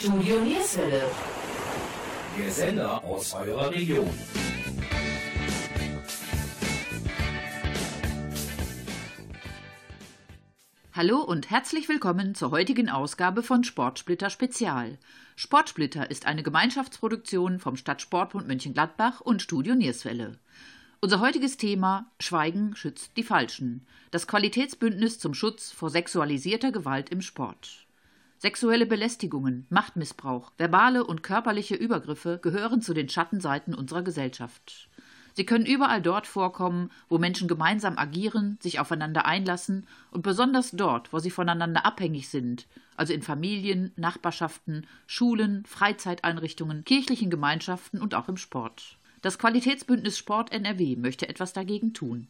Studio Nierswelle. Der Sender aus eurer Region. Hallo und herzlich willkommen zur heutigen Ausgabe von Sportsplitter Spezial. Sportsplitter ist eine Gemeinschaftsproduktion vom Stadtsportbund Mönchengladbach und Studio Nierswelle. Unser heutiges Thema Schweigen schützt die Falschen. Das Qualitätsbündnis zum Schutz vor sexualisierter Gewalt im Sport. Sexuelle Belästigungen, Machtmissbrauch, verbale und körperliche Übergriffe gehören zu den Schattenseiten unserer Gesellschaft. Sie können überall dort vorkommen, wo Menschen gemeinsam agieren, sich aufeinander einlassen und besonders dort, wo sie voneinander abhängig sind, also in Familien, Nachbarschaften, Schulen, Freizeiteinrichtungen, kirchlichen Gemeinschaften und auch im Sport. Das Qualitätsbündnis Sport NRW möchte etwas dagegen tun.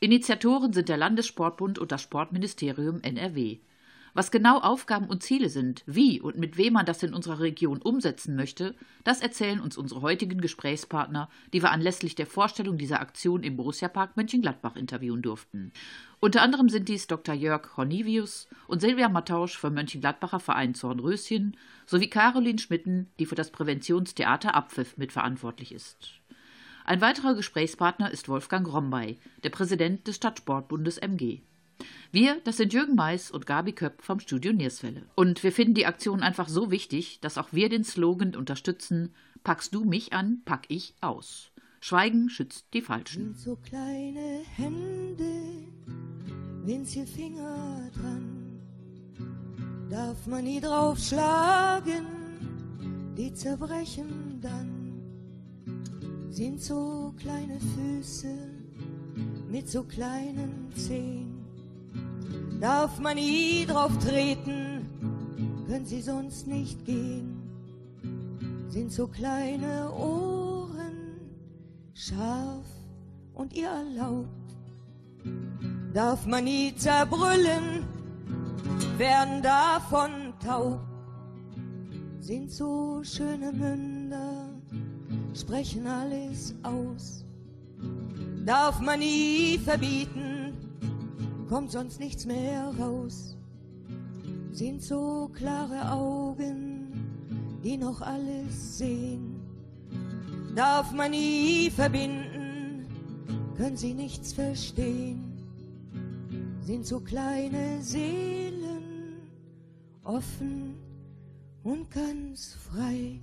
Initiatoren sind der Landessportbund und das Sportministerium NRW. Was genau Aufgaben und Ziele sind, wie und mit wem man das in unserer Region umsetzen möchte, das erzählen uns unsere heutigen Gesprächspartner, die wir anlässlich der Vorstellung dieser Aktion im Borussia-Park Mönchengladbach interviewen durften. Unter anderem sind dies Dr. Jörg Hornivius und Silvia Mattausch vom Mönchengladbacher Verein Zornröschen sowie Caroline Schmitten, die für das Präventionstheater Abpfiff mitverantwortlich ist. Ein weiterer Gesprächspartner ist Wolfgang Rombay, der Präsident des Stadtsportbundes MG. Wir, das sind Jürgen Mais und Gabi Köpp vom Studio Nierswelle. Und wir finden die Aktion einfach so wichtig, dass auch wir den Slogan unterstützen: Packst du mich an, pack ich aus. Schweigen schützt die Falschen. Sind so kleine Hände, winzige Finger dran, darf man nie draufschlagen, die zerbrechen dann. Sind so kleine Füße mit so kleinen Zehen darf man nie drauf treten, können sie sonst nicht gehen. Sind so kleine Ohren, scharf und ihr erlaubt, darf man nie zerbrüllen, werden davon taub. Sind so schöne Münder, sprechen alles aus, darf man nie verbieten, kommt sonst nichts mehr raus. Sind so klare Augen, die noch alles sehen. Darf man nie verbinden, können sie nichts verstehen. Sind so kleine Seelen, offen und ganz frei.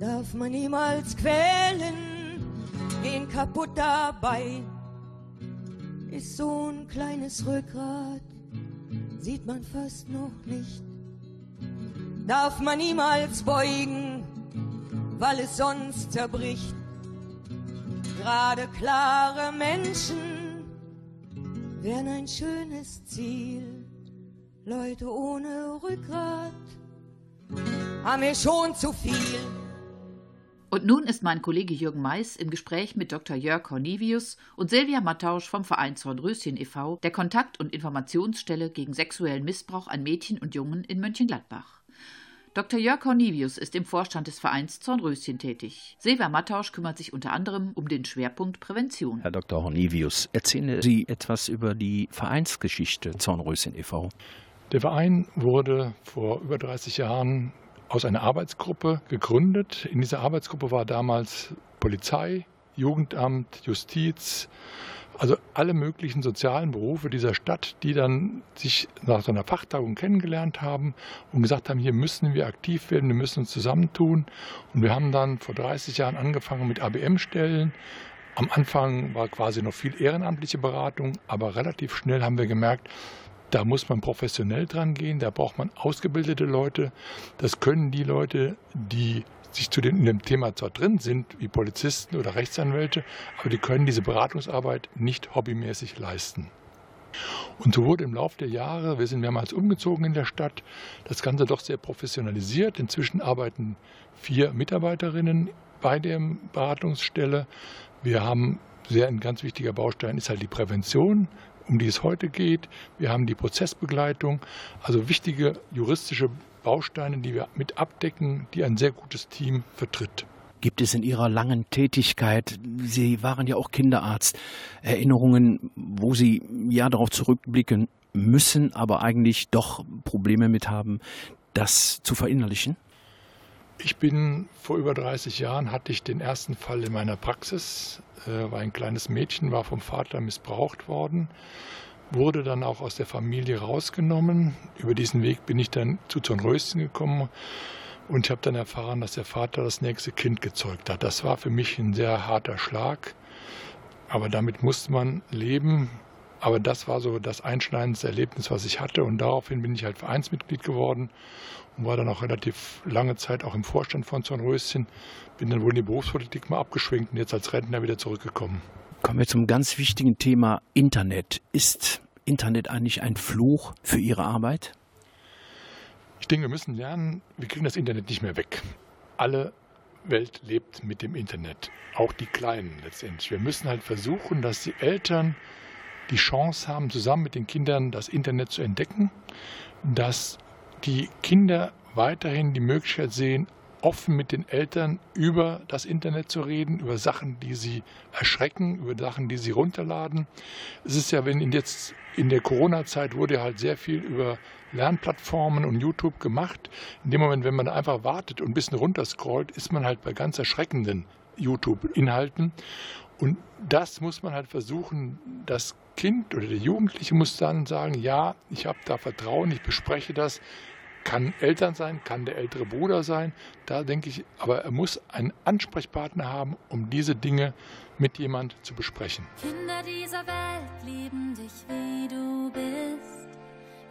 Darf man niemals quälen, gehen kaputt dabei ist so ein kleines Rückgrat, sieht man fast noch nicht. Darf man niemals beugen, weil es sonst zerbricht. Gerade klare Menschen wären ein schönes Ziel. Leute ohne Rückgrat haben wir schon zu viel. Und nun ist mein Kollege Jürgen Mais im Gespräch mit Dr. Jörg Cornevius und Silvia Mattausch vom Verein Zornröschen e.V., der Kontakt- und Informationsstelle gegen sexuellen Missbrauch an Mädchen und Jungen in Mönchengladbach. Dr. Jörg Cornevius ist im Vorstand des Vereins Zornröschen tätig. Silvia Mattausch kümmert sich unter anderem um den Schwerpunkt Prävention. Herr Dr. Hornevius, erzählen Sie etwas über die Vereinsgeschichte Zornröschen e.V. Der Verein wurde vor über 30 Jahren aus einer Arbeitsgruppe gegründet. In dieser Arbeitsgruppe war damals Polizei, Jugendamt, Justiz, also alle möglichen sozialen Berufe dieser Stadt, die dann sich nach so einer Fachtagung kennengelernt haben und gesagt haben, hier müssen wir aktiv werden, wir müssen uns zusammentun. Und wir haben dann vor 30 Jahren angefangen mit ABM-Stellen. Am Anfang war quasi noch viel ehrenamtliche Beratung, aber relativ schnell haben wir gemerkt, da muss man professionell dran gehen, da braucht man ausgebildete Leute. Das können die Leute, die sich zu dem, dem Thema zwar drin sind, wie Polizisten oder Rechtsanwälte, aber die können diese Beratungsarbeit nicht hobbymäßig leisten. Und so wurde im Laufe der Jahre, wir sind mehrmals umgezogen in der Stadt, das Ganze doch sehr professionalisiert. Inzwischen arbeiten vier Mitarbeiterinnen bei der Beratungsstelle. Wir haben sehr ein ganz wichtiger Baustein ist halt die Prävention um die es heute geht. Wir haben die Prozessbegleitung, also wichtige juristische Bausteine, die wir mit abdecken, die ein sehr gutes Team vertritt. Gibt es in Ihrer langen Tätigkeit, Sie waren ja auch Kinderarzt, Erinnerungen, wo Sie ja darauf zurückblicken müssen, aber eigentlich doch Probleme mit haben, das zu verinnerlichen? Ich bin vor über 30 Jahren hatte ich den ersten Fall in meiner Praxis. Äh, war ein kleines Mädchen, war vom Vater missbraucht worden, wurde dann auch aus der Familie rausgenommen. Über diesen Weg bin ich dann zu Zornröschen gekommen und ich habe dann erfahren, dass der Vater das nächste Kind gezeugt hat. Das war für mich ein sehr harter Schlag, aber damit musste man leben. Aber das war so das einschneidendste Erlebnis, was ich hatte. Und daraufhin bin ich halt Vereinsmitglied geworden und war dann auch relativ lange Zeit auch im Vorstand von Zornröschen. Bin dann wohl in die Berufspolitik mal abgeschwenkt und jetzt als Rentner wieder zurückgekommen. Kommen wir zum ganz wichtigen Thema Internet. Ist Internet eigentlich ein Fluch für Ihre Arbeit? Ich denke, wir müssen lernen, wir kriegen das Internet nicht mehr weg. Alle Welt lebt mit dem Internet, auch die Kleinen letztendlich. Wir müssen halt versuchen, dass die Eltern die Chance haben, zusammen mit den Kindern das Internet zu entdecken, dass die Kinder weiterhin die Möglichkeit sehen, offen mit den Eltern über das Internet zu reden, über Sachen, die sie erschrecken, über Sachen, die sie runterladen. Es ist ja, wenn jetzt in der Corona-Zeit wurde halt sehr viel über Lernplattformen und YouTube gemacht. In dem Moment, wenn man einfach wartet und ein bisschen runterscrollt, ist man halt bei ganz erschreckenden YouTube-Inhalten. Und das muss man halt versuchen, das Kind oder der Jugendliche muss dann sagen, ja, ich habe da Vertrauen, ich bespreche das, kann Eltern sein, kann der ältere Bruder sein. Da denke ich, aber er muss einen Ansprechpartner haben, um diese Dinge mit jemand zu besprechen. Kinder dieser Welt lieben dich, wie du bist.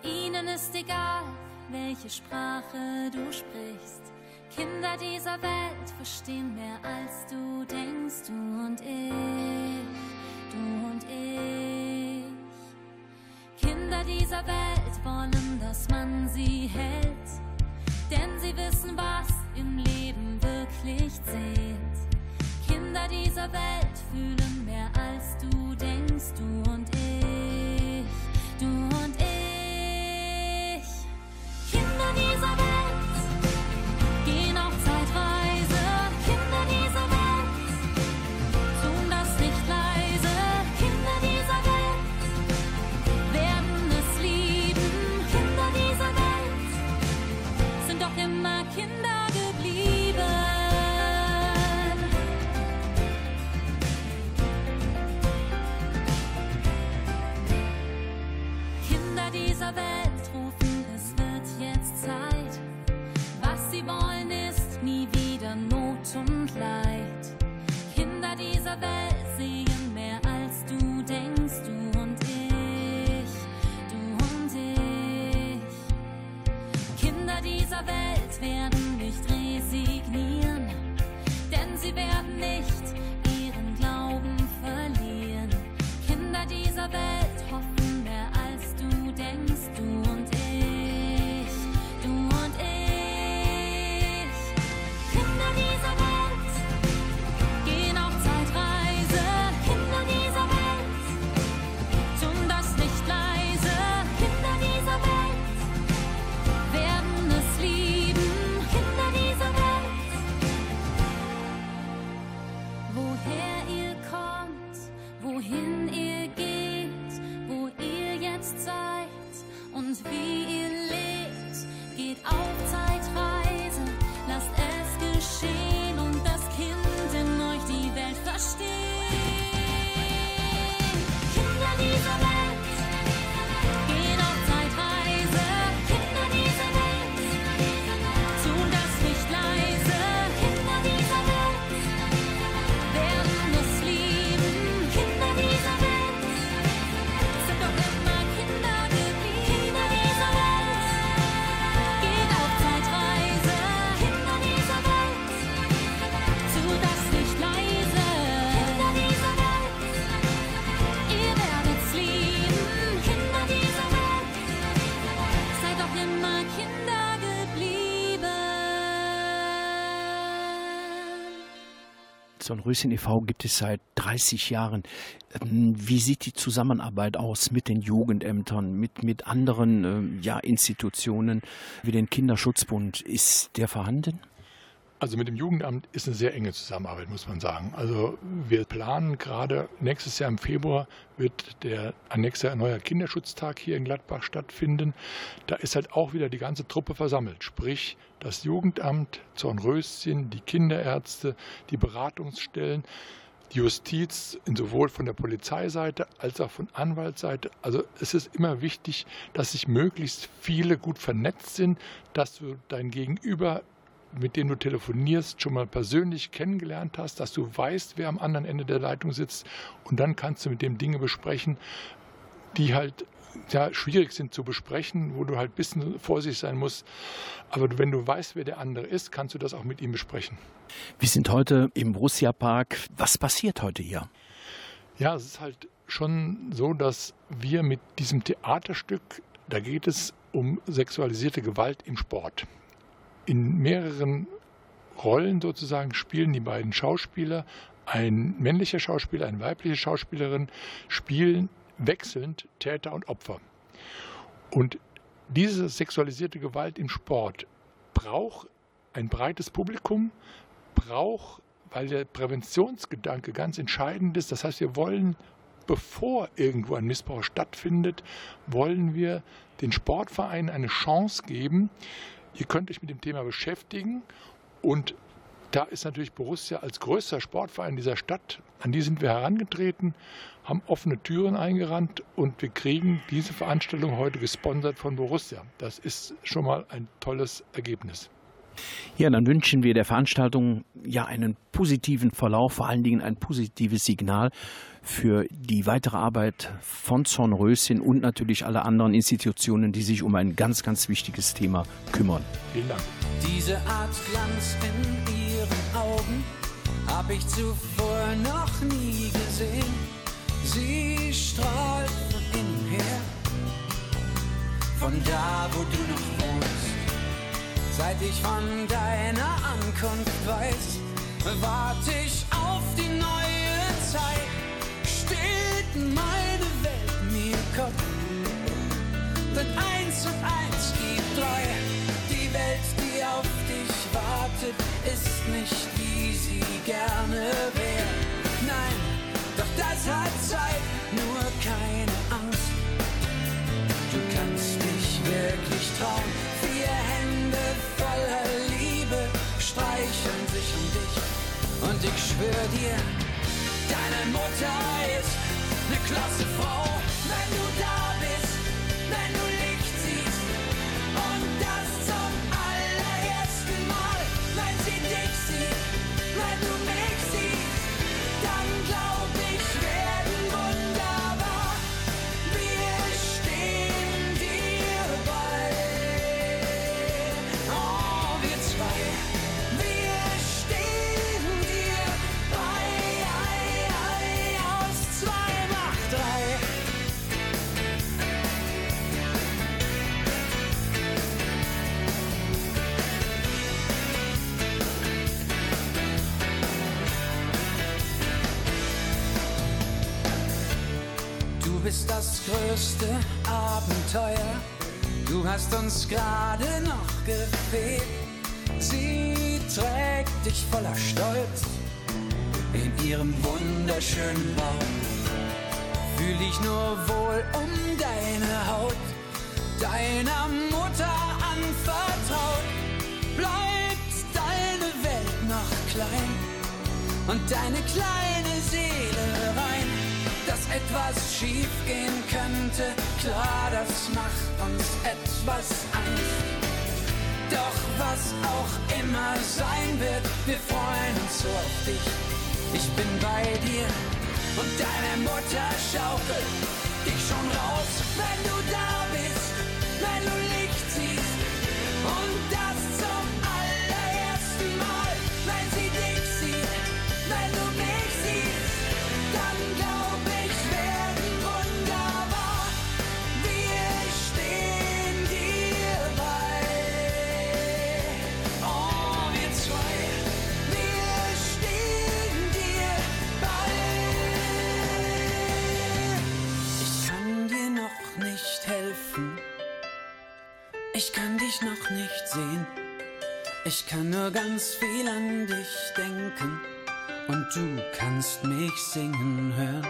Ihnen ist egal, welche Sprache du sprichst. Kinder dieser Welt verstehen mehr als du denkst, du und ich, du und ich. Kinder dieser Welt wollen, dass man sie hält, denn sie wissen, was im Leben wirklich zählt. Kinder dieser Welt fühlen mehr als du denkst, du und ich, du und ich. Kinder dieser Welt Zornröschen e.V. gibt es seit 30 Jahren. Ähm, Wie sieht die Zusammenarbeit aus mit den Jugendämtern, mit, mit anderen ähm, ja, Institutionen wie den Kinderschutzbund? Ist der vorhanden? Also mit dem Jugendamt ist eine sehr enge Zusammenarbeit, muss man sagen. Also wir planen gerade nächstes Jahr im Februar wird der nächste neuer Kinderschutztag hier in Gladbach stattfinden. Da ist halt auch wieder die ganze Truppe versammelt, sprich das Jugendamt, Zornröschen, die Kinderärzte, die Beratungsstellen, die Justiz, sowohl von der Polizeiseite als auch von Anwaltsseite. Also es ist immer wichtig, dass sich möglichst viele gut vernetzt sind, dass du dein Gegenüber mit denen du telefonierst, schon mal persönlich kennengelernt hast, dass du weißt, wer am anderen Ende der Leitung sitzt und dann kannst du mit dem Dinge besprechen, die halt ja, schwierig sind zu besprechen, wo du halt ein bisschen vorsichtig sein musst. Aber wenn du weißt, wer der andere ist, kannst du das auch mit ihm besprechen. Wir sind heute im Borussia Park. Was passiert heute hier? Ja, es ist halt schon so, dass wir mit diesem Theaterstück, da geht es um sexualisierte Gewalt im Sport in mehreren Rollen sozusagen spielen die beiden Schauspieler, ein männlicher Schauspieler, eine weibliche Schauspielerin, spielen wechselnd Täter und Opfer. Und diese sexualisierte Gewalt im Sport braucht ein breites Publikum, braucht, weil der Präventionsgedanke ganz entscheidend ist. Das heißt, wir wollen, bevor irgendwo ein Missbrauch stattfindet, wollen wir den Sportvereinen eine Chance geben, Ihr könnt euch mit dem Thema beschäftigen und da ist natürlich Borussia als größter Sportverein dieser Stadt, an die sind wir herangetreten, haben offene Türen eingerannt und wir kriegen diese Veranstaltung heute gesponsert von Borussia. Das ist schon mal ein tolles Ergebnis. Ja, dann wünschen wir der Veranstaltung ja einen positiven Verlauf, vor allen Dingen ein positives Signal für die weitere Arbeit von Zornröschen und natürlich alle anderen Institutionen, die sich um ein ganz, ganz wichtiges Thema kümmern. Vielen Dank. Diese Art Glanz in ihren Augen habe ich zuvor noch nie gesehen. Sie strahlt von innen her, von da, wo du noch wohnst. Seit ich von deiner Ankunft weiß, warte ich auf die neue Zeit. Steht meine Welt mir Kopf, denn eins und eins gibt drei. Die Welt, die auf dich wartet, ist nicht wie sie gerne wäre. Nein, doch das hat Zeit, nur keine schwör dir, deine Mutter ist eine klasse Frau, wenn du da bist, wenn du größte Abenteuer. Du hast uns gerade noch gefehlt. Sie trägt dich voller Stolz in ihrem wunderschönen Bauch. Fühl dich nur wohl um deine Haut, deiner Mutter anvertraut. Bleibt deine Welt noch klein und deine kleine etwas schief gehen könnte, klar, das macht uns etwas Angst. Doch was auch immer sein wird, wir freuen uns so auf dich. Ich bin bei dir und deine Mutter schaukelt dich schon raus, wenn du da bist, dich noch nicht sehen. Ich kann nur ganz viel an dich denken und du kannst mich singen hören.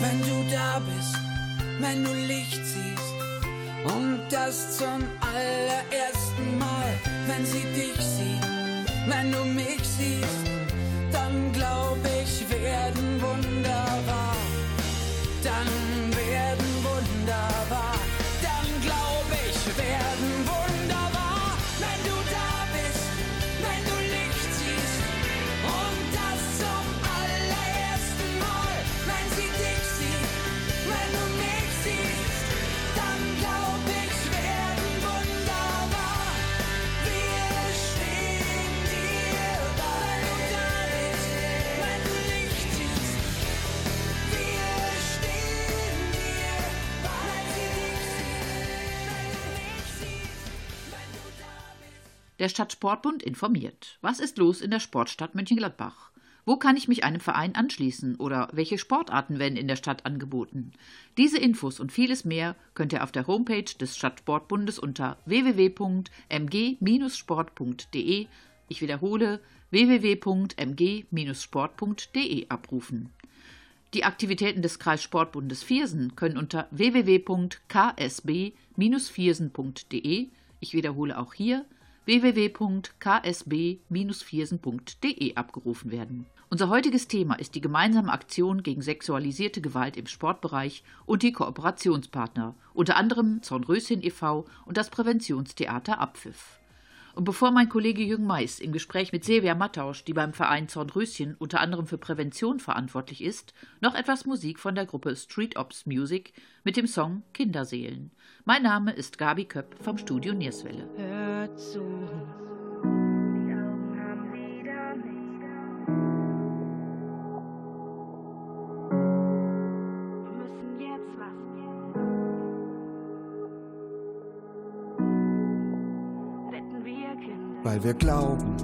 Wenn du da bist, wenn du Licht siehst und das zum allerersten Mal, wenn sie dich sieht, wenn du mich siehst, dann glaub Der Stadtsportbund informiert. Was ist los in der Sportstadt Mönchengladbach? Wo kann ich mich einem Verein anschließen oder welche Sportarten werden in der Stadt angeboten? Diese Infos und vieles mehr könnt ihr auf der Homepage des Stadtsportbundes unter www.mg-sport.de, ich wiederhole www.mg-sport.de abrufen. Die Aktivitäten des Kreissportbundes Viersen können unter www.ksb-viersen.de, ich wiederhole auch hier www.ksb-viersen.de abgerufen werden. Unser heutiges Thema ist die gemeinsame Aktion gegen sexualisierte Gewalt im Sportbereich und die Kooperationspartner, unter anderem Zornröschen e.V. und das Präventionstheater Abpfiff. Und bevor mein Kollege Jürgen Mais im Gespräch mit Silvia Mattausch, die beim Verein Zornröschen unter anderem für Prävention verantwortlich ist, noch etwas Musik von der Gruppe Street Ops Music mit dem Song Kinderseelen. Mein Name ist Gabi Köpp vom Studio Nierswelle. Hört zu. Weil wir glauben,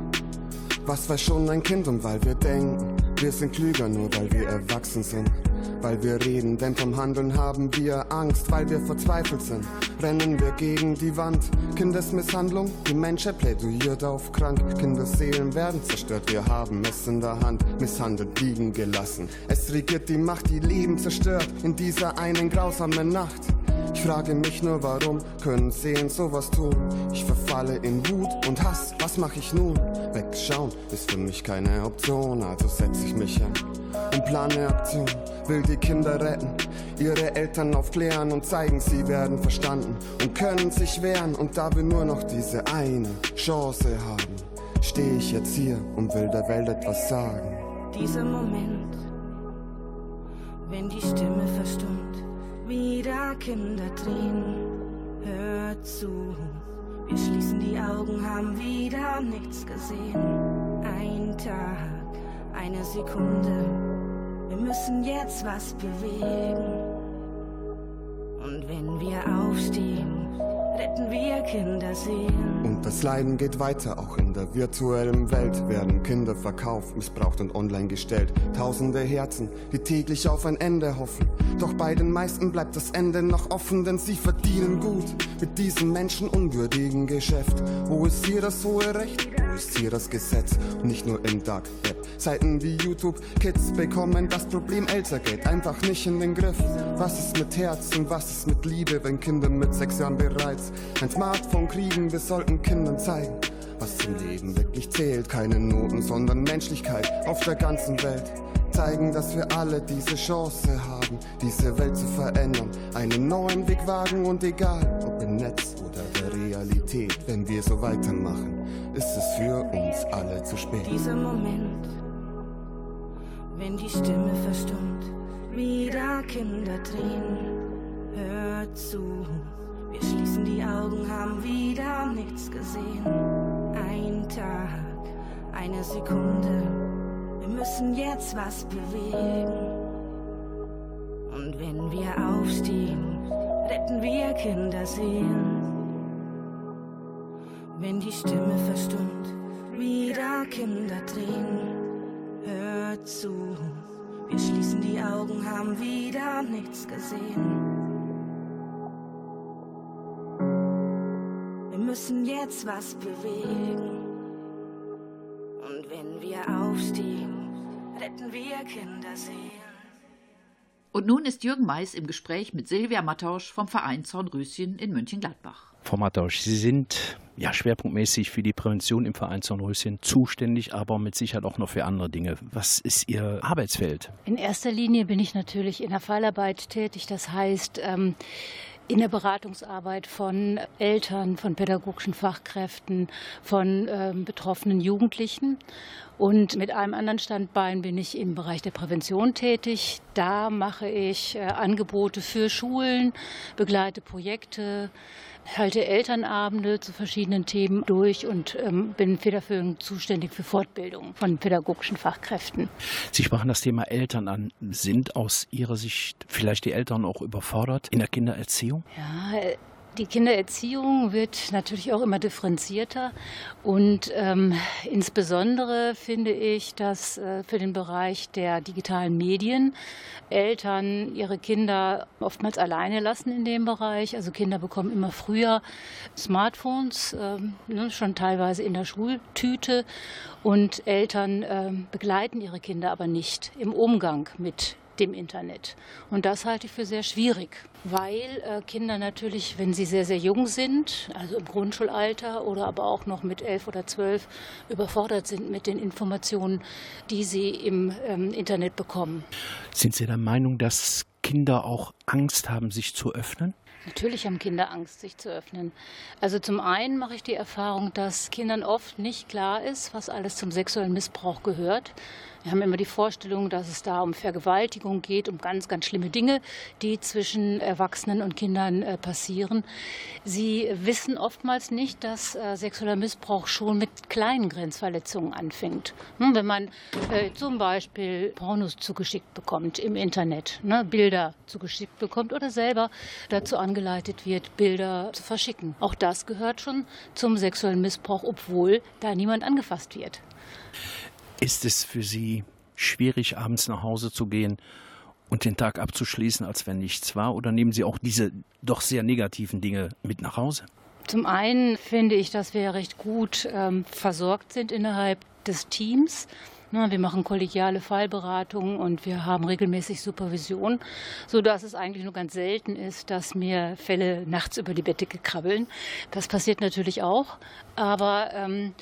was weiß schon ein Kind und weil wir denken, wir sind klüger nur weil wir erwachsen sind. Weil wir reden, denn vom Handeln haben wir Angst, weil wir verzweifelt sind. Rennen wir gegen die Wand. Kindesmisshandlung, die Menschheit plädiert auf krank. Kindesseelen werden zerstört, wir haben es in der Hand. Misshandelt liegen gelassen. Es regiert die Macht, die Leben zerstört in dieser einen grausamen Nacht. Ich frage mich nur, warum können Seelen sowas tun? Ich verfalle in Wut und Hass, was mach ich nun? Wegschauen ist für mich keine Option, also setz ich mich hin und plane Aktion. Will die Kinder retten, ihre Eltern aufklären und zeigen, sie werden verstanden und können sich wehren. Und da wir nur noch diese eine Chance haben, stehe ich jetzt hier und will der Welt etwas sagen. Dieser Moment, wenn die Stimme verstummt, wieder Kinder drehen. Hört zu, wir schließen die Augen, haben wieder nichts gesehen. Ein Tag, eine Sekunde, wir müssen jetzt was bewegen. Und wenn wir aufstehen, retten wir Kinderseelen. Und das Leiden geht weiter, auch in der virtuellen Welt werden Kinder verkauft, missbraucht und online gestellt. Tausende Herzen, die täglich auf ein Ende hoffen. Doch bei den meisten bleibt das Ende noch offen, denn sie verdienen gut mit diesem menschenunwürdigen Geschäft. Wo ist hier das hohe Recht? Ist hier das Gesetz? Nicht nur im Dark Web. Seiten wie YouTube, Kids bekommen das Problem Eltergeld einfach nicht in den Griff. Was ist mit Herz und was ist mit Liebe, wenn Kinder mit sechs Jahren bereits ein Smartphone kriegen? Wir sollten Kindern zeigen, was im Leben wirklich zählt. Keine Noten, sondern Menschlichkeit auf der ganzen Welt. Zeigen, dass wir alle diese Chance haben, diese Welt zu verändern. Einen neuen Weg wagen und egal, ob im Netz oder der Realität, wenn wir so weitermachen, ist es für uns alle zu spät. Dieser Moment, wenn die Stimme verstummt, wieder Kinder drehen. Hört zu, wir schließen die Augen, haben wieder nichts gesehen. Ein Tag, eine Sekunde, wir müssen jetzt was bewegen. Und wenn wir aufstehen, retten wir Kinderseelen. Wenn die Stimme verstummt, wieder Kinder drehen. Hört zu, wir schließen die Augen, haben wieder nichts gesehen. Wir müssen jetzt was bewegen. Und wenn wir aufstehen, retten wir Kinderseelen. Und nun ist Jürgen Mais im Gespräch mit Silvia Mattausch vom Verein Zornröschen in Mönchengladbach. Frau Mattausch, Sie sind ja schwerpunktmäßig für die Prävention im Verein Zornröschen zuständig, aber mit Sicherheit auch noch für andere Dinge. Was ist Ihr Arbeitsfeld? In erster Linie bin ich natürlich in der Fallarbeit tätig. Das heißt, ähm, in der Beratungsarbeit von Eltern, von pädagogischen Fachkräften, von ähm, betroffenen Jugendlichen. Und mit einem anderen Standbein bin ich im Bereich der Prävention tätig. Da mache ich äh, Angebote für Schulen, begleite Projekte, halte Elternabende zu verschiedenen Themen durch und ähm, bin federführend zuständig für Fortbildung von pädagogischen Fachkräften. Sie sprachen das Thema Eltern an. Sind aus Ihrer Sicht vielleicht die Eltern auch überfordert in der Kindererziehung? Ja, die Kindererziehung wird natürlich auch immer differenzierter und ähm, insbesondere finde ich, dass äh, für den Bereich der digitalen Medien Eltern ihre Kinder oftmals alleine lassen in dem Bereich. Also Kinder bekommen immer früher Smartphones, äh, ne, schon teilweise in der Schultüte und Eltern äh, begleiten ihre Kinder aber nicht im Umgang mit dem Internet. Und das halte ich für sehr schwierig, weil äh, Kinder natürlich, wenn sie sehr, sehr jung sind, also im Grundschulalter oder aber auch noch mit elf oder zwölf, überfordert sind mit den Informationen, die sie im ähm, Internet bekommen. Sind Sie der Meinung, dass Kinder auch Angst haben, sich zu öffnen? Natürlich haben Kinder Angst, sich zu öffnen. Also zum einen mache ich die Erfahrung, dass Kindern oft nicht klar ist, was alles zum sexuellen Missbrauch gehört. Wir haben immer die Vorstellung, dass es da um Vergewaltigung geht, um ganz, ganz schlimme Dinge, die zwischen Erwachsenen und Kindern äh, passieren. Sie wissen oftmals nicht, dass äh, sexueller Missbrauch schon mit kleinen Grenzverletzungen anfängt. Hm, wenn man äh, zum Beispiel Pornos zugeschickt bekommt im Internet, ne, Bilder zugeschickt bekommt oder selber dazu angeleitet wird, Bilder zu verschicken. Auch das gehört schon zum sexuellen Missbrauch, obwohl da niemand angefasst wird. Ist es für Sie schwierig, abends nach Hause zu gehen und den Tag abzuschließen, als wenn nichts war? Oder nehmen Sie auch diese doch sehr negativen Dinge mit nach Hause? Zum einen finde ich, dass wir recht gut ähm, versorgt sind innerhalb des Teams. Na, wir machen kollegiale Fallberatungen und wir haben regelmäßig Supervision, sodass es eigentlich nur ganz selten ist, dass mir Fälle nachts über die Bettdecke krabbeln. Das passiert natürlich auch, aber ähm,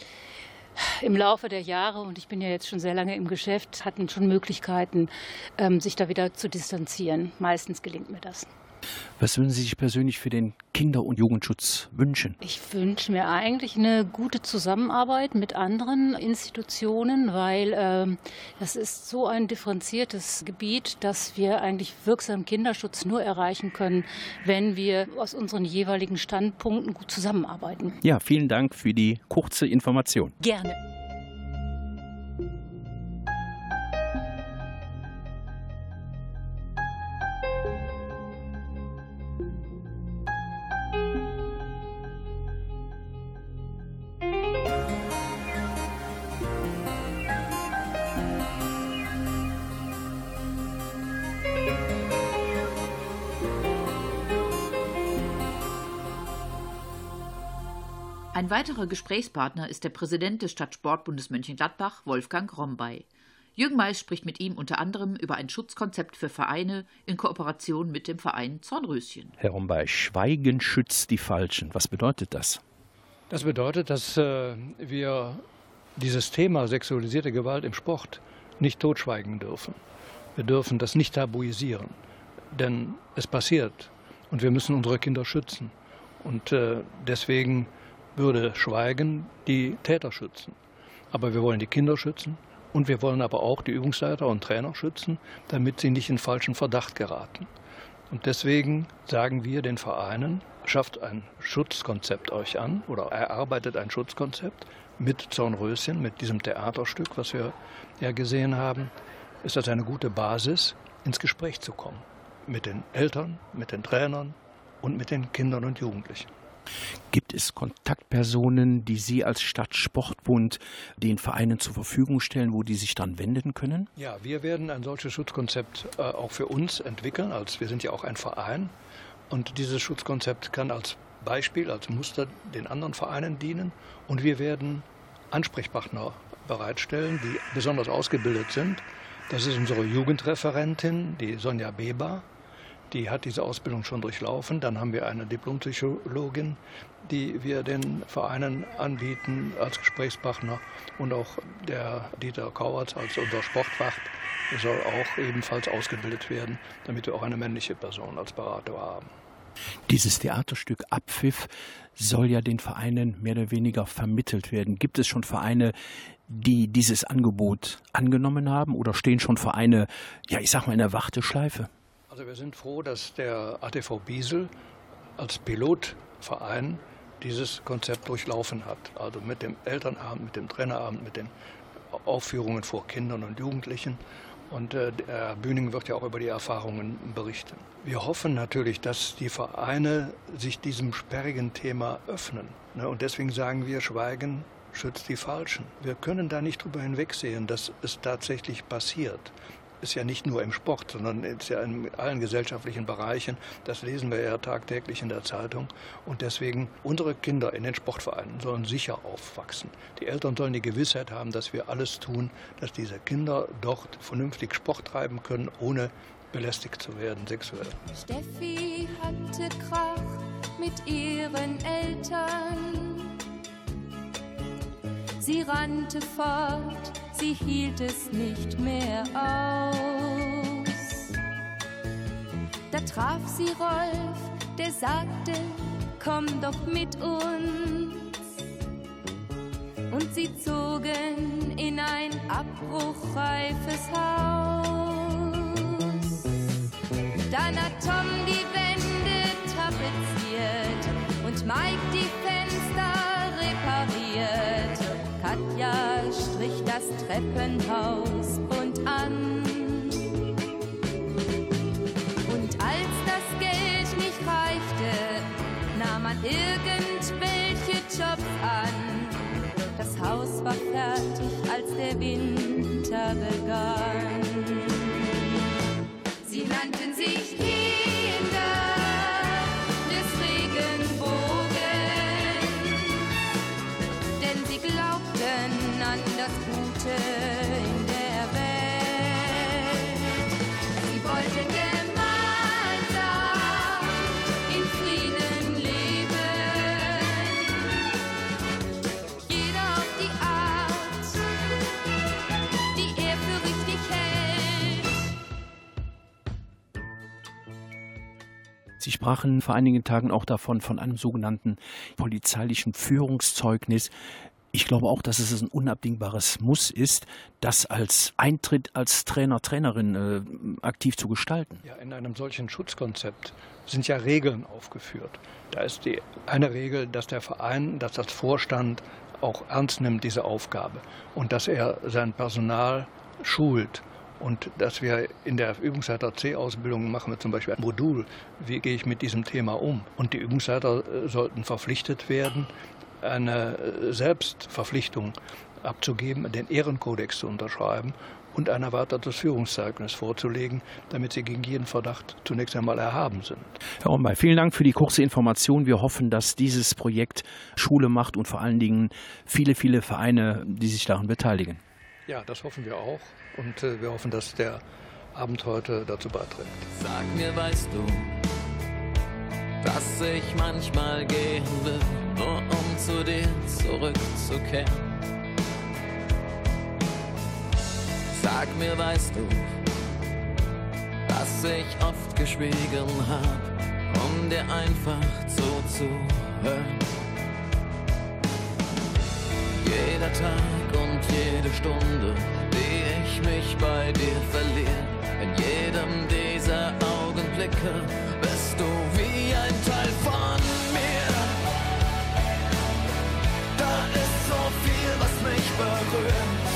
im Laufe der Jahre, und ich bin ja jetzt schon sehr lange im Geschäft, hatten schon Möglichkeiten, ähm, sich da wieder zu distanzieren. Meistens gelingt mir das. Was würden Sie sich persönlich für den Kinder- und Jugendschutz wünschen? Ich wünsche mir eigentlich eine gute Zusammenarbeit mit anderen Institutionen, weil äh, das ist so ein differenziertes Gebiet, dass wir eigentlich wirksam Kinderschutz nur erreichen können, wenn wir aus unseren jeweiligen Standpunkten gut zusammenarbeiten. Ja, vielen Dank für die kurze Information. Gerne. Ein weiterer Gesprächspartner ist der Präsident des Stadtsportbundes Mönchengladbach, Wolfgang Rombay. Jürgen Mais spricht mit ihm unter anderem über ein Schutzkonzept für Vereine in Kooperation mit dem Verein Zornröschen. Herr Rombay, Schweigen schützt die Falschen. Was bedeutet das? Das bedeutet, dass äh, wir dieses Thema sexualisierte Gewalt im Sport nicht totschweigen dürfen. Wir dürfen das nicht tabuisieren, denn es passiert und wir müssen unsere Kinder schützen. Und äh, deswegen würde Schweigen die Täter schützen. Aber wir wollen die Kinder schützen und wir wollen aber auch die Übungsleiter und Trainer schützen, damit sie nicht in falschen Verdacht geraten. Und deswegen sagen wir den Vereinen, schafft ein Schutzkonzept euch an oder erarbeitet ein Schutzkonzept mit Zornröschen, mit diesem Theaterstück, was wir ja gesehen haben, ist das eine gute Basis, ins Gespräch zu kommen. Mit den Eltern, mit den Trainern und mit den Kindern und Jugendlichen. Gibt es Kontaktpersonen, die Sie als Stadtsportbund den Vereinen zur Verfügung stellen, wo die sich dann wenden können? Ja, wir werden ein solches Schutzkonzept äh, auch für uns entwickeln. Als wir sind ja auch ein Verein und dieses Schutzkonzept kann als Beispiel, als Muster den anderen Vereinen dienen. Und wir werden Ansprechpartner bereitstellen, die besonders ausgebildet sind. Das ist unsere Jugendreferentin, die Sonja Beber. Die hat diese Ausbildung schon durchlaufen. Dann haben wir eine Diplompsychologin, die wir den Vereinen anbieten als Gesprächspartner. Und auch der Dieter Kauertz als unser Sportwacht soll auch ebenfalls ausgebildet werden, damit wir auch eine männliche Person als Berater haben. Dieses Theaterstück Abpfiff soll ja den Vereinen mehr oder weniger vermittelt werden. Gibt es schon Vereine, die dieses Angebot angenommen haben oder stehen schon Vereine, ja, ich sag mal, in der Warteschleife? Also wir sind froh, dass der ATV Biesel als Pilotverein dieses Konzept durchlaufen hat. Also mit dem Elternabend, mit dem Trainerabend, mit den Aufführungen vor Kindern und Jugendlichen. Und äh, Herr Bühning wird ja auch über die Erfahrungen berichten. Wir hoffen natürlich, dass die Vereine sich diesem sperrigen Thema öffnen. Ne? Und deswegen sagen wir, Schweigen schützt die Falschen. Wir können da nicht drüber hinwegsehen, dass es tatsächlich passiert. Ist ja nicht nur im Sport, sondern ist ja in allen gesellschaftlichen Bereichen. Das lesen wir ja tagtäglich in der Zeitung. Und deswegen, unsere Kinder in den Sportvereinen sollen sicher aufwachsen. Die Eltern sollen die Gewissheit haben, dass wir alles tun, dass diese Kinder dort vernünftig Sport treiben können, ohne belästigt zu werden sexuell. Steffi hatte Krach mit ihren Eltern. Sie rannte fort, sie hielt es nicht mehr aus. Da traf sie Rolf, der sagte, komm doch mit uns. Und sie zogen in ein abbruchreifes Haus. Dann hat Tom die Wände tapeziert und Mike die Treppenhaus bunt an. Und als das Geld nicht reichte, nahm man irgendwelche Jobs an. Das Haus war fertig, als der Winter begann. Sprachen vor einigen Tagen auch davon, von einem sogenannten polizeilichen Führungszeugnis. Ich glaube auch, dass es ein unabdingbares Muss ist, das als Eintritt als Trainer, Trainerin äh, aktiv zu gestalten. Ja, in einem solchen Schutzkonzept sind ja Regeln aufgeführt. Da ist die eine Regel, dass der Verein, dass das Vorstand auch ernst nimmt, diese Aufgabe. Und dass er sein Personal schult. Und dass wir in der Übungsleiter C-Ausbildung machen wir zum Beispiel ein Modul, wie gehe ich mit diesem Thema um. Und die Übungsleiter äh, sollten verpflichtet werden, eine äh, Selbstverpflichtung abzugeben, den Ehrenkodex zu unterschreiben und ein erweitertes Führungszeugnis vorzulegen, damit sie gegen jeden Verdacht zunächst einmal erhaben sind. Herr Rombay, vielen Dank für die kurze Information. Wir hoffen, dass dieses Projekt Schule macht und vor allen Dingen viele, viele Vereine, die sich daran beteiligen. Ja, das hoffen wir auch. Und äh, wir hoffen, dass der Abend heute dazu beiträgt. Sag mir, weißt du, dass ich manchmal gehen will, nur um zu dir zurückzukehren. Sag mir, weißt du, dass ich oft geschwiegen hab, um dir einfach zuzuhören. Jeder Tag und jede Stunde, die ich mich bei dir verliere, in jedem dieser Augenblicke bist du wie ein Teil von mir. Da ist so viel, was mich berührt.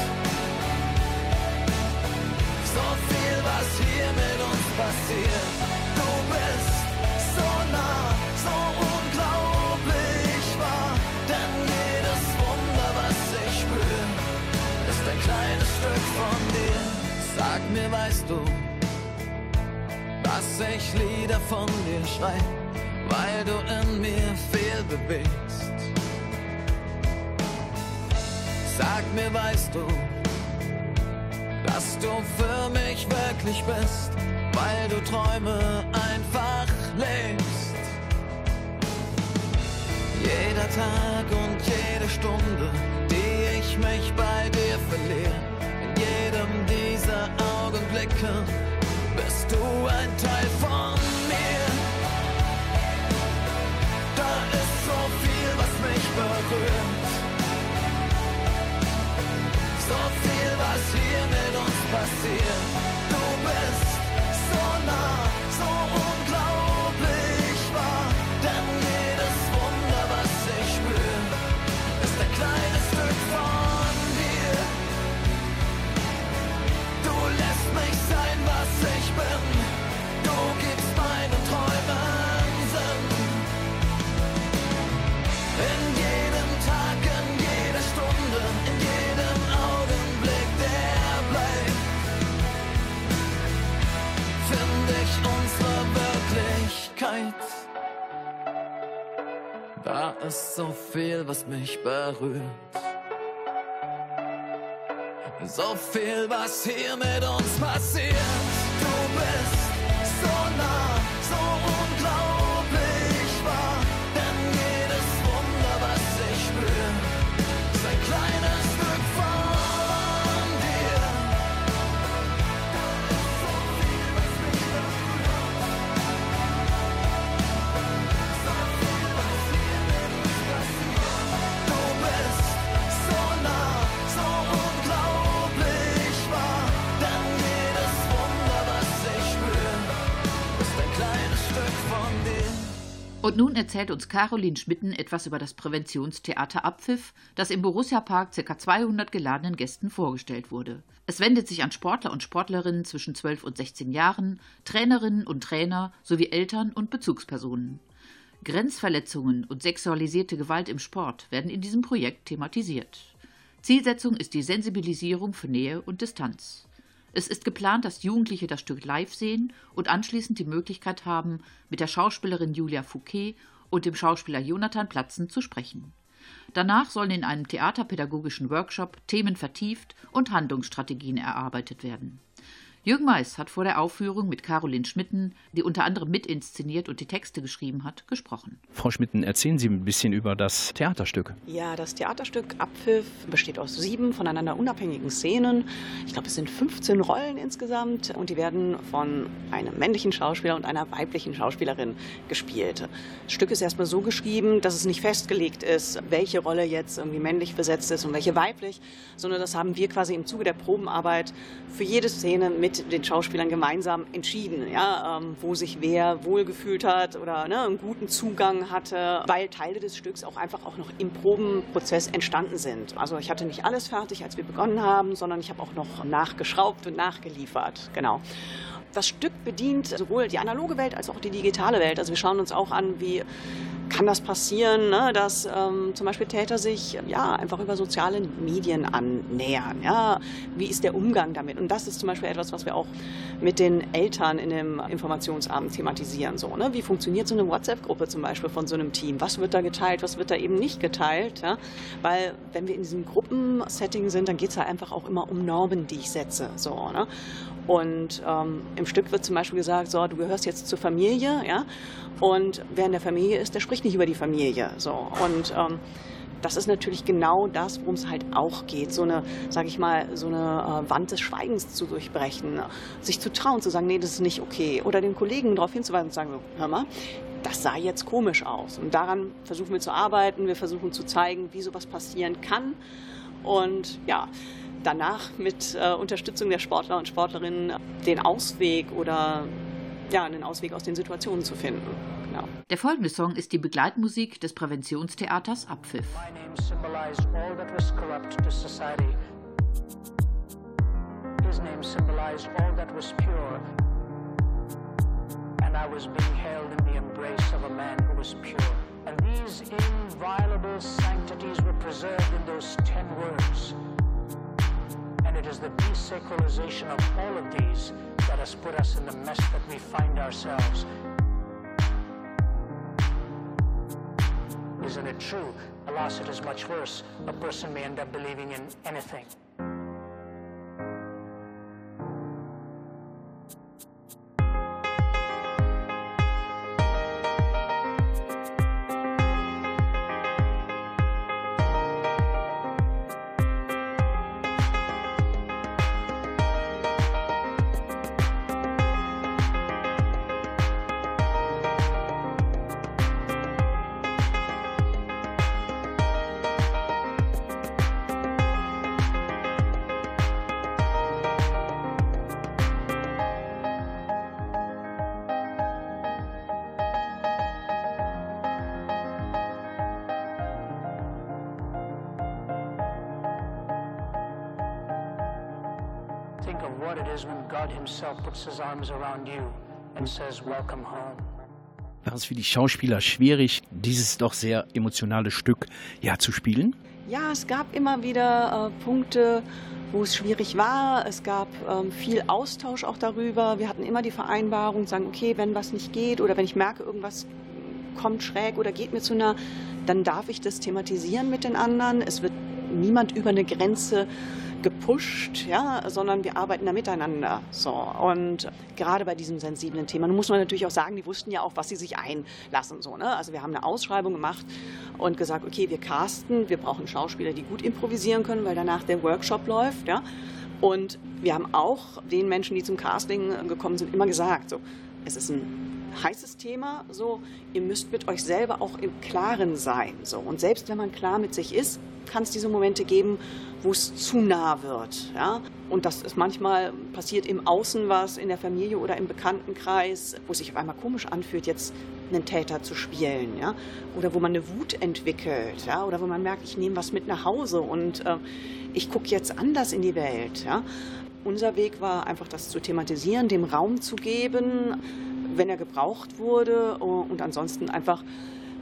So viel, was hier mit uns passiert. Du bist so nah, so unglaublich Stück von dir. Sag mir, weißt du, dass ich Lieder von dir schreib, weil du in mir viel bewegst. Sag mir, weißt du, dass du für mich wirklich bist, weil du Träume einfach lebst. Jeder Tag und jede Stunde, die ich mich bei dir verliere, Augenblicke bist du ein Teil von mir. Da ist so viel, was mich berührt. So viel, was hier mit uns passiert. Du bist so nah, so unglaublich ist so viel, was mich berührt. So viel, was hier mit uns passiert. Du bist so nah, so unglaublich nun erzählt uns Caroline Schmitten etwas über das Präventionstheater Abpfiff, das im Borussia Park ca. 200 geladenen Gästen vorgestellt wurde. Es wendet sich an Sportler und Sportlerinnen zwischen 12 und 16 Jahren, Trainerinnen und Trainer sowie Eltern und Bezugspersonen. Grenzverletzungen und sexualisierte Gewalt im Sport werden in diesem Projekt thematisiert. Zielsetzung ist die Sensibilisierung für Nähe und Distanz. Es ist geplant, dass Jugendliche das Stück live sehen und anschließend die Möglichkeit haben, mit der Schauspielerin Julia Fouquet und dem Schauspieler Jonathan Platzen zu sprechen. Danach sollen in einem theaterpädagogischen Workshop Themen vertieft und Handlungsstrategien erarbeitet werden. Jürgen Mais hat vor der Aufführung mit Caroline Schmitten, die unter anderem mitinszeniert und die Texte geschrieben hat, gesprochen. Frau Schmitten, erzählen Sie ein bisschen über das Theaterstück. Ja, das Theaterstück Abpfiff besteht aus sieben voneinander unabhängigen Szenen. Ich glaube, es sind 15 Rollen insgesamt und die werden von einem männlichen Schauspieler und einer weiblichen Schauspielerin gespielt. Das Stück ist erstmal so geschrieben, dass es nicht festgelegt ist, welche Rolle jetzt irgendwie männlich besetzt ist und welche weiblich, sondern das haben wir quasi im Zuge der Probenarbeit für jede Szene mit den Schauspielern gemeinsam entschieden, ja, ähm, wo sich wer wohlgefühlt hat oder ne, einen guten Zugang hatte, weil Teile des Stücks auch einfach auch noch im Probenprozess entstanden sind. Also ich hatte nicht alles fertig, als wir begonnen haben, sondern ich habe auch noch nachgeschraubt und nachgeliefert. Genau. Das Stück bedient sowohl die analoge Welt als auch die digitale Welt. Also wir schauen uns auch an, wie kann das passieren, ne, dass ähm, zum Beispiel Täter sich ja einfach über soziale Medien annähern. Ja? Wie ist der Umgang damit? Und das ist zum Beispiel etwas, was wir auch mit den Eltern in dem Informationsabend thematisieren. So, ne? Wie funktioniert so eine WhatsApp-Gruppe zum Beispiel von so einem Team? Was wird da geteilt, was wird da eben nicht geteilt? Ja? Weil wenn wir in diesem Gruppensetting sind, dann geht es ja einfach auch immer um Normen, die ich setze. So, ne? Und ähm, im Stück wird zum Beispiel gesagt, so, du gehörst jetzt zur Familie, ja, und wer in der Familie ist, der spricht nicht über die Familie, so. Und ähm, das ist natürlich genau das, worum es halt auch geht, so eine, sag ich mal, so eine äh, Wand des Schweigens zu durchbrechen, sich zu trauen, zu sagen, nee, das ist nicht okay, oder den Kollegen darauf hinzuweisen und zu sagen, hör mal, das sah jetzt komisch aus. Und daran versuchen wir zu arbeiten, wir versuchen zu zeigen, wie sowas passieren kann. Und ja, danach mit äh, Unterstützung der Sportler und Sportlerinnen den Ausweg oder ja, einen Ausweg aus den Situationen zu finden. Genau. Der folgende Song ist die Begleitmusik des Präventionstheaters Abpfiff. His name symbolized all that was pure. And I was being held in the embrace of a man who was pure. And these inviolable sanctities were preserved in those ten words. it is the desacralization of all of these that has put us in the mess that we find ourselves. Isn't it true? Alas, it is much worse. A person may end up believing in anything. War es für die Schauspieler schwierig, dieses doch sehr emotionale Stück ja zu spielen? Ja, es gab immer wieder äh, Punkte, wo es schwierig war. Es gab ähm, viel Austausch auch darüber. Wir hatten immer die Vereinbarung, sagen, okay, wenn was nicht geht oder wenn ich merke, irgendwas kommt schräg oder geht mir zu nah, dann darf ich das thematisieren mit den anderen. Es wird niemand über eine Grenze gepusht, ja, sondern wir arbeiten da miteinander. So. Und gerade bei diesem sensiblen Thema, nun muss man natürlich auch sagen, die wussten ja auch, was sie sich einlassen. So, ne? Also wir haben eine Ausschreibung gemacht und gesagt, okay, wir casten, wir brauchen Schauspieler, die gut improvisieren können, weil danach der Workshop läuft. Ja? Und wir haben auch den Menschen, die zum Casting gekommen sind, immer gesagt, so, es ist ein heißes Thema, so, ihr müsst mit euch selber auch im Klaren sein. So. Und selbst wenn man klar mit sich ist, kann es diese Momente geben, wo es zu nah wird. Ja? Und das ist manchmal passiert im Außen was, in der Familie oder im Bekanntenkreis, wo es sich auf einmal komisch anfühlt, jetzt einen Täter zu spielen. Ja? Oder wo man eine Wut entwickelt. Ja? Oder wo man merkt, ich nehme was mit nach Hause und äh, ich gucke jetzt anders in die Welt. Ja? Unser Weg war einfach, das zu thematisieren, dem Raum zu geben, wenn er gebraucht wurde und ansonsten einfach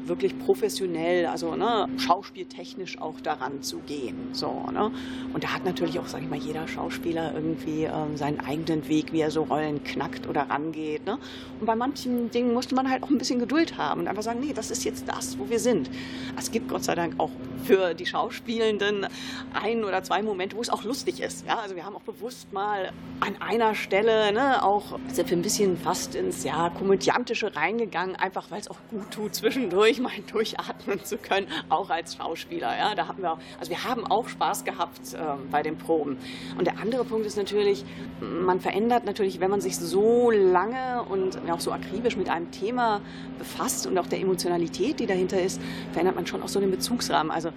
wirklich professionell, also ne, schauspieltechnisch auch daran zu gehen. So, ne? Und da hat natürlich auch, sage ich mal, jeder Schauspieler irgendwie ähm, seinen eigenen Weg, wie er so Rollen knackt oder rangeht. Ne? Und bei manchen Dingen musste man halt auch ein bisschen Geduld haben und einfach sagen, nee, das ist jetzt das, wo wir sind. Es gibt Gott sei Dank auch für die Schauspielenden ein oder zwei Momente, wo es auch lustig ist. Ja? Also wir haben auch bewusst mal an einer Stelle ne, auch sind wir ein bisschen fast ins ja, komödiantische reingegangen, einfach weil es auch gut tut zwischendurch mal durchatmen zu können, auch als Schauspieler. Ja, da haben wir, also wir haben auch Spaß gehabt äh, bei den Proben. Und der andere Punkt ist natürlich, man verändert natürlich, wenn man sich so lange und auch so akribisch mit einem Thema befasst und auch der Emotionalität, die dahinter ist, verändert man schon auch so den Bezugsrahmen. Also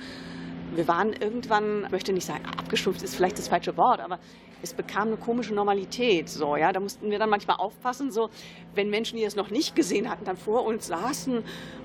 wir waren irgendwann, ich möchte nicht sagen, abgestumpft ist vielleicht das falsche Wort, aber es bekam eine komische Normalität. So, ja, da mussten wir dann manchmal aufpassen, so, wenn Menschen, die es noch nicht gesehen hatten, dann vor uns saßen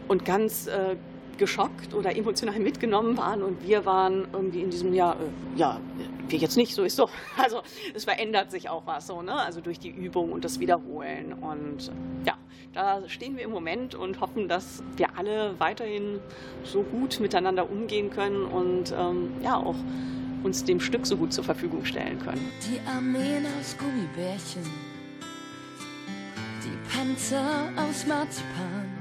und ganz äh, geschockt oder emotional mitgenommen waren und wir waren irgendwie in diesem, ja, äh, ja, wir jetzt nicht, so ist so. Also es verändert sich auch was so, ne? Also durch die Übung und das Wiederholen. Und ja, da stehen wir im Moment und hoffen, dass wir alle weiterhin so gut miteinander umgehen können und ähm, ja auch uns dem Stück so gut zur Verfügung stellen können. Die Armeen aus Gummibärchen, die Panzer aus Marzipan.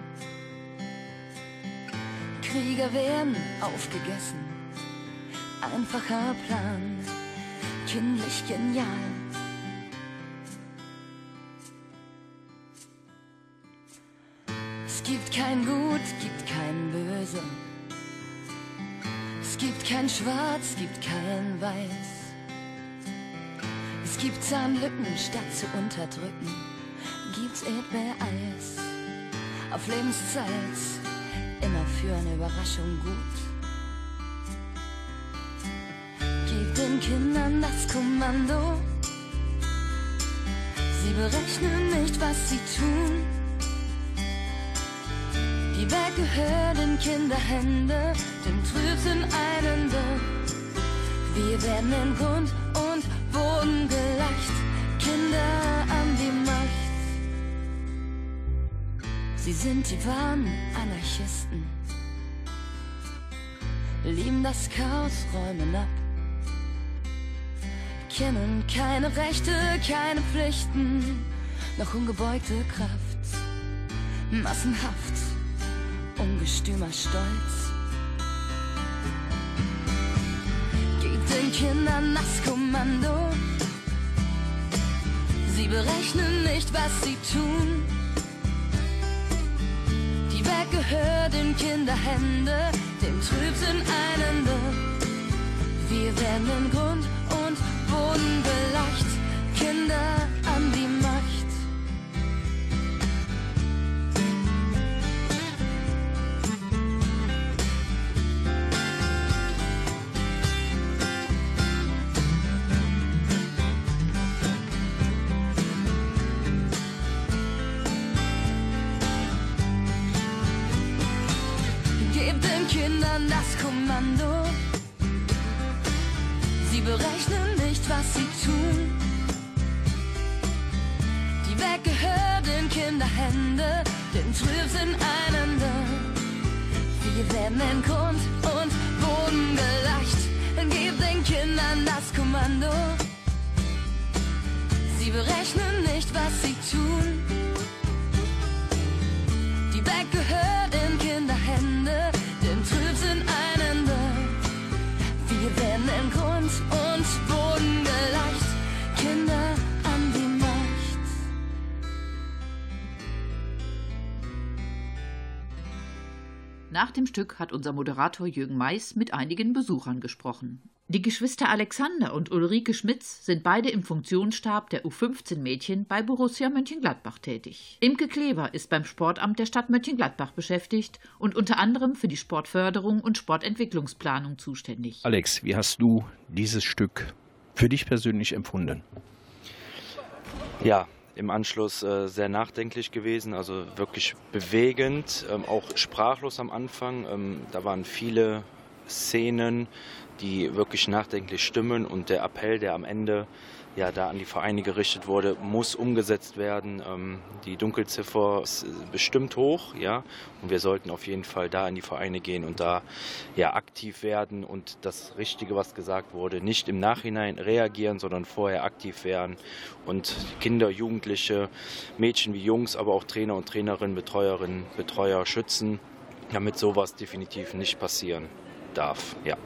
Krieger werden aufgegessen, einfacher Plan, kindlich genial. Es gibt kein Gut, gibt kein Böse. Es gibt kein Schwarz, gibt kein Weiß. Es gibt Zahnlücken statt zu unterdrücken. Gibt's Erdbeereis auf Lebenszeit, immer für eine Überraschung gut. Den Kindern das Kommando. Sie berechnen nicht, was sie tun. Die Welt gehört in Kinderhände, dem trübten Eilende. Wir werden in Grund und Boden gelacht, Kinder an die Macht. Sie sind die wahren Anarchisten, lieben das Chaos, räumen ab kennen keine Rechte, keine Pflichten, noch ungebeugte Kraft, massenhaft, ungestümer Stolz. Gib den Kindern das Kommando, sie berechnen nicht, was sie tun. Die Welt gehört in Kinderhände, dem Trübsinn einende. Wir werden im Grund Boden beleicht, Kinder an die Macht. Gebt den Kindern das Kommando. In Grund und Boden geleicht. Gebt den Kindern das Kommando. Sie berechnen nicht, was sie tun. Nach dem Stück hat unser Moderator Jürgen Mais mit einigen Besuchern gesprochen. Die Geschwister Alexander und Ulrike Schmitz sind beide im Funktionsstab der U15-Mädchen bei Borussia Mönchengladbach tätig. Imke Klever ist beim Sportamt der Stadt Mönchengladbach beschäftigt und unter anderem für die Sportförderung und Sportentwicklungsplanung zuständig. Alex, wie hast du dieses Stück für dich persönlich empfunden? Ja, im Anschluss äh, sehr nachdenklich gewesen, also wirklich bewegend, ähm, auch sprachlos am Anfang. Ähm, da waren viele Szenen, die wirklich nachdenklich stimmen und der Appell, der am Ende ja da an die Vereine gerichtet wurde, muss umgesetzt werden. Ähm, die Dunkelziffer ist bestimmt hoch, ja, und wir sollten auf jeden Fall da in die Vereine gehen und da ja aktiv werden und das Richtige, was gesagt wurde, nicht im Nachhinein reagieren, sondern vorher aktiv werden und Kinder, Jugendliche, Mädchen wie Jungs, aber auch Trainer und Trainerinnen, Betreuerinnen, Betreuer schützen, damit sowas definitiv nicht passieren darf. Ja.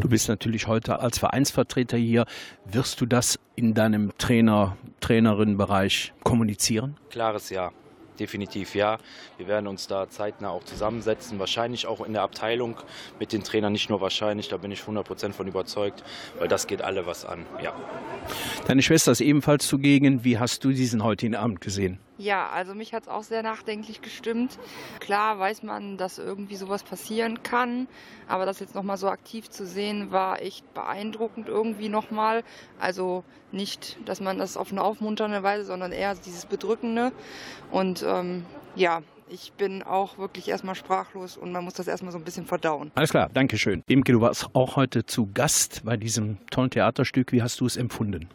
Du bist natürlich heute als Vereinsvertreter hier. Wirst du das in deinem Trainer, Trainerinnenbereich kommunizieren? Klares Ja. Definitiv ja. Wir werden uns da zeitnah auch zusammensetzen, wahrscheinlich auch in der Abteilung mit den Trainern, nicht nur wahrscheinlich, da bin ich 100% von überzeugt, weil das geht alle was an. Ja. Deine Schwester ist ebenfalls zugegen. Wie hast du diesen heutigen Abend gesehen? Ja, also mich hat es auch sehr nachdenklich gestimmt. Klar weiß man, dass irgendwie sowas passieren kann, aber das jetzt nochmal so aktiv zu sehen, war echt beeindruckend irgendwie nochmal. Also nicht, dass man das auf eine aufmunternde Weise, sondern eher dieses Bedrückende. Und ähm, ja, ich bin auch wirklich erstmal sprachlos und man muss das erstmal so ein bisschen verdauen. Alles klar, danke schön. Imke, du warst auch heute zu Gast bei diesem tollen Theaterstück. Wie hast du es empfunden?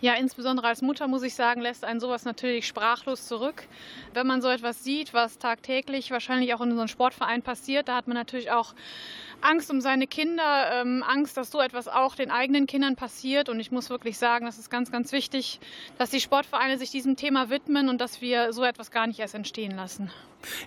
Ja, insbesondere als Mutter muss ich sagen, lässt einen sowas natürlich sprachlos zurück. Wenn man so etwas sieht, was tagtäglich wahrscheinlich auch in einem Sportverein passiert, da hat man natürlich auch Angst um seine Kinder, ähm, Angst, dass so etwas auch den eigenen Kindern passiert. Und ich muss wirklich sagen, das ist ganz, ganz wichtig, dass die Sportvereine sich diesem Thema widmen und dass wir so etwas gar nicht erst entstehen lassen.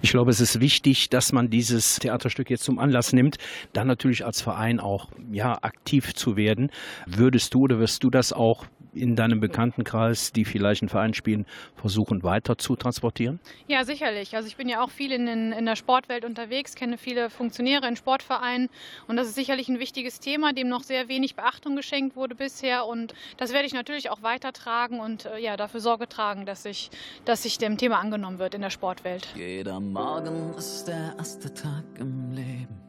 Ich glaube, es ist wichtig, dass man dieses Theaterstück jetzt zum Anlass nimmt, dann natürlich als Verein auch ja, aktiv zu werden. Würdest du oder wirst du das auch in deinem Bekanntenkreis, die vielleicht einen Verein spielen, versuchen weiter zu transportieren? Ja, sicherlich. Also ich bin ja auch viel in, in, in der Sportwelt unterwegs, kenne viele Funktionäre in Sportvereinen und das ist sicherlich ein wichtiges Thema, dem noch sehr wenig Beachtung geschenkt wurde bisher und das werde ich natürlich auch weitertragen und äh, ja, dafür Sorge tragen, dass sich dass sich dem Thema angenommen wird in der Sportwelt. Jeder Morgen ist der erste Tag im Leben,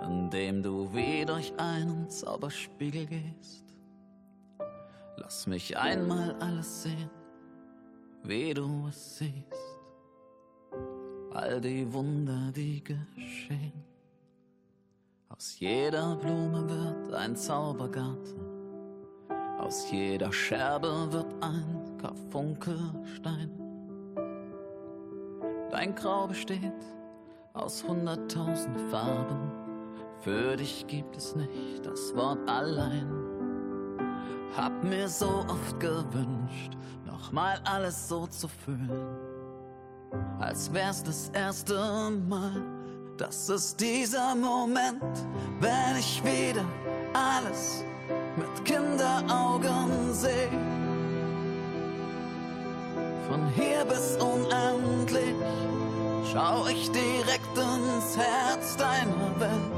an dem du wie durch einen Zauberspiegel gehst. Lass mich einmal alles sehen, wie du es siehst. All die Wunder, die geschehen. Aus jeder Blume wird ein Zaubergarten. Aus jeder Scherbe wird ein Karfunkelstein. Dein Grau besteht aus hunderttausend Farben. Für dich gibt es nicht das Wort allein. Hab mir so oft gewünscht, nochmal alles so zu fühlen, als wär's das erste Mal. Das ist dieser Moment, wenn ich wieder alles mit Kinderaugen seh. Von hier bis unendlich schau ich direkt ins Herz deiner Welt.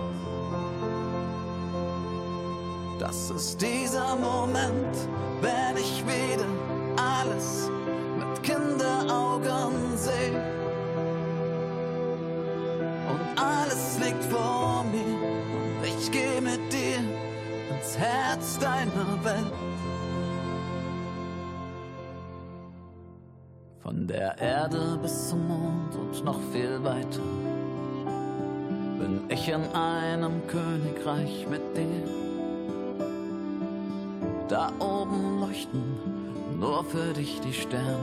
Das ist dieser Moment, wenn ich wieder alles mit Kinderaugen seh. Und alles liegt vor mir und ich geh mit dir ins Herz deiner Welt. Von der Erde bis zum Mond und noch viel weiter bin ich in einem Königreich mit dir. Da oben leuchten nur für dich die Sterne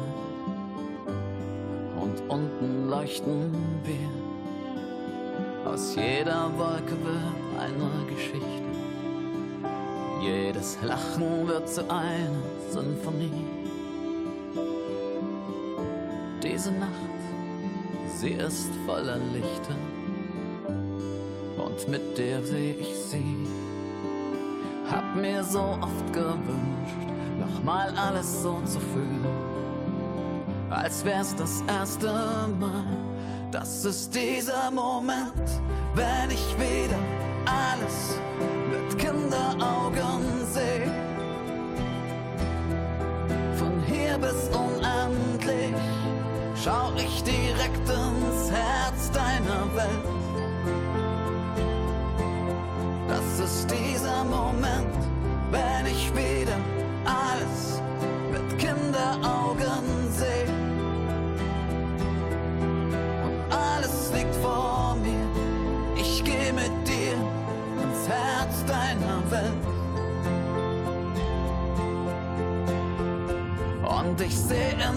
und unten leuchten wir. Aus jeder Wolke wird eine Geschichte. Jedes Lachen wird zu einer Sinfonie. Diese Nacht, sie ist voller Lichter und mit dir seh ich sie. Mir so oft gewünscht, nochmal alles so zu fühlen, als wär's das erste Mal. Das ist dieser Moment, wenn ich wieder alles mit Kinderaugen seh. Von hier bis unendlich schau ich direkt ins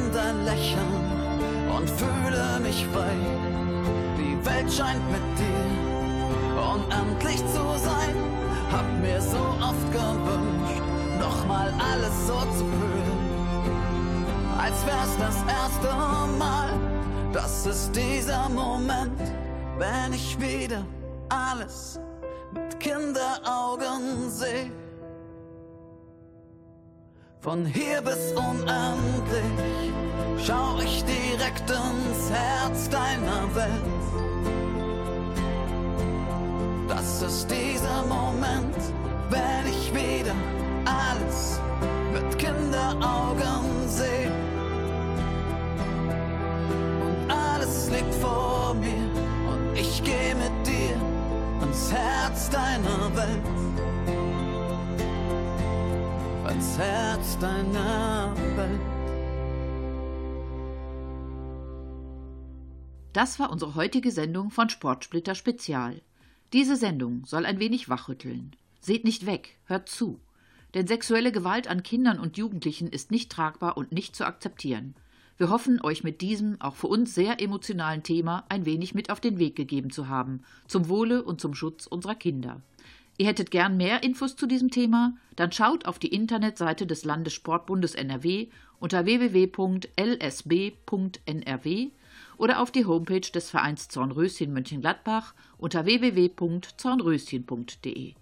in dein Lächeln und fühle mich frei. Die Welt scheint mit dir unendlich zu sein. Hab mir so oft gewünscht, nochmal alles so zu fühlen, als wär's das erste Mal. Das ist dieser Moment, wenn ich wieder alles mit Kinderaugen seh. Von hier bis unendlich schau ich direkt ins Herz deiner Welt. Das ist dieser Moment, wenn ich wieder alles mit Kinderaugen seh. Und alles liegt vor mir und ich geh mit dir ins Herz deiner Herz deiner Welt. Das war unsere heutige Sendung von Sportsplitter Spezial. Diese Sendung soll ein wenig wachrütteln. Seht nicht weg, hört zu. Denn sexuelle Gewalt an Kindern und Jugendlichen ist nicht tragbar und nicht zu akzeptieren. Wir hoffen, euch mit diesem auch für uns sehr emotionalen Thema ein wenig mit auf den Weg gegeben zu haben, zum Wohle und zum Schutz unserer Kinder. Ihr hättet gern mehr Infos zu diesem Thema? Dann schaut auf die Internetseite des Landessportbundes NRW unter www.lsb.nrw oder auf die Homepage des Vereins Zornröschen Mönchengladbach unter www.zornröschen.de.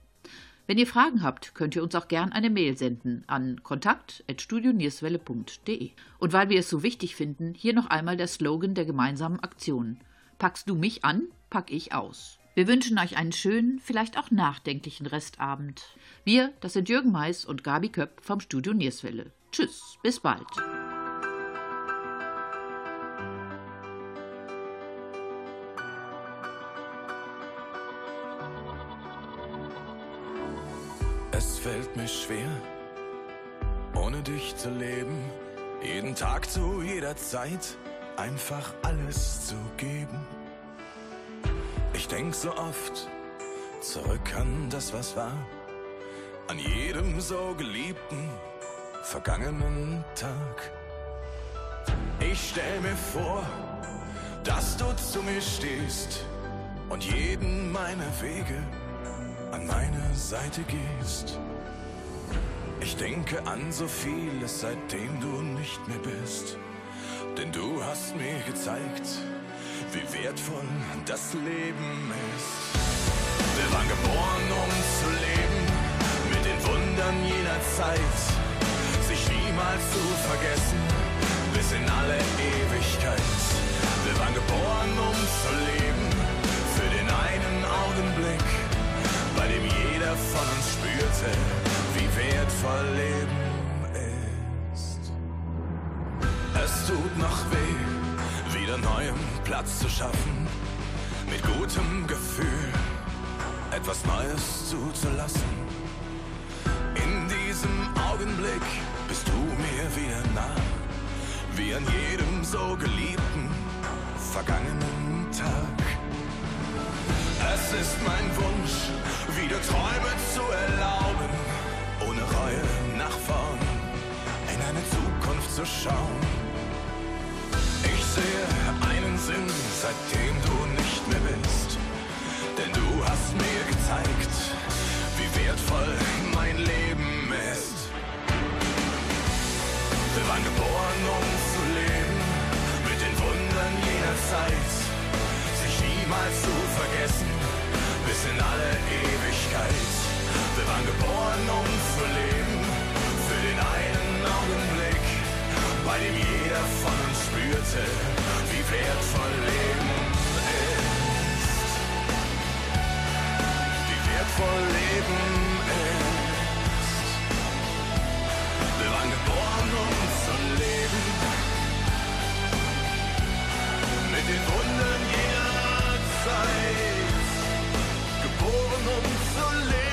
Wenn ihr Fragen habt, könnt ihr uns auch gern eine Mail senden an kontakt.studionierswelle.de. Und weil wir es so wichtig finden, hier noch einmal der Slogan der gemeinsamen Aktion. Packst du mich an, pack ich aus. Wir wünschen euch einen schönen, vielleicht auch nachdenklichen Restabend. Wir, das sind Jürgen Mais und Gabi Köpp vom Studio Nierswelle. Tschüss, bis bald. Es fällt mir schwer, ohne dich zu leben, jeden Tag zu jeder Zeit einfach alles zu geben. Ich denk so oft zurück an das, was war, an jedem so geliebten, vergangenen Tag. Ich stell mir vor, dass du zu mir stehst und jeden meiner Wege an meine Seite gehst. Ich denke an so vieles, seitdem du nicht mehr bist. Denn du hast mir gezeigt, wie wertvoll das Leben ist. Wir waren geboren, um zu leben, Wundern jener Zeit, sich niemals zu vergessen, bis in alle Ewigkeit. Wir waren geboren, um zu leben, für den einen Augenblick, bei dem jeder von uns spürte, wie wertvoll Leben ist. Es tut noch weh, wieder neuem Platz zu schaffen, mit gutem Gefühl etwas Neues zuzulassen. In diesem Augenblick bist du mir wieder nah, wie an jedem so geliebten vergangenen Tag. Es ist mein Wunsch, wieder Träume zu erlauben, ohne Reue nach vorn in eine Zukunft zu schauen. Sehe einen Sinn, seitdem du nicht mehr bist, denn du hast mir gezeigt, wie wertvoll mein Leben ist. Wir waren geboren, um zu leben, mit den Wundern jener Zeit, sich niemals zu vergessen, bis in alle Ewigkeit. Wir waren geboren, um zu leben, für den einen Augenblick, bei dem jeder von uns spürte, wie wertvoll Leben ist. Wie wertvoll Leben ist. Wir waren geboren, um zu leben. Mit den Wundern jener Zeit. Geboren, um zu leben.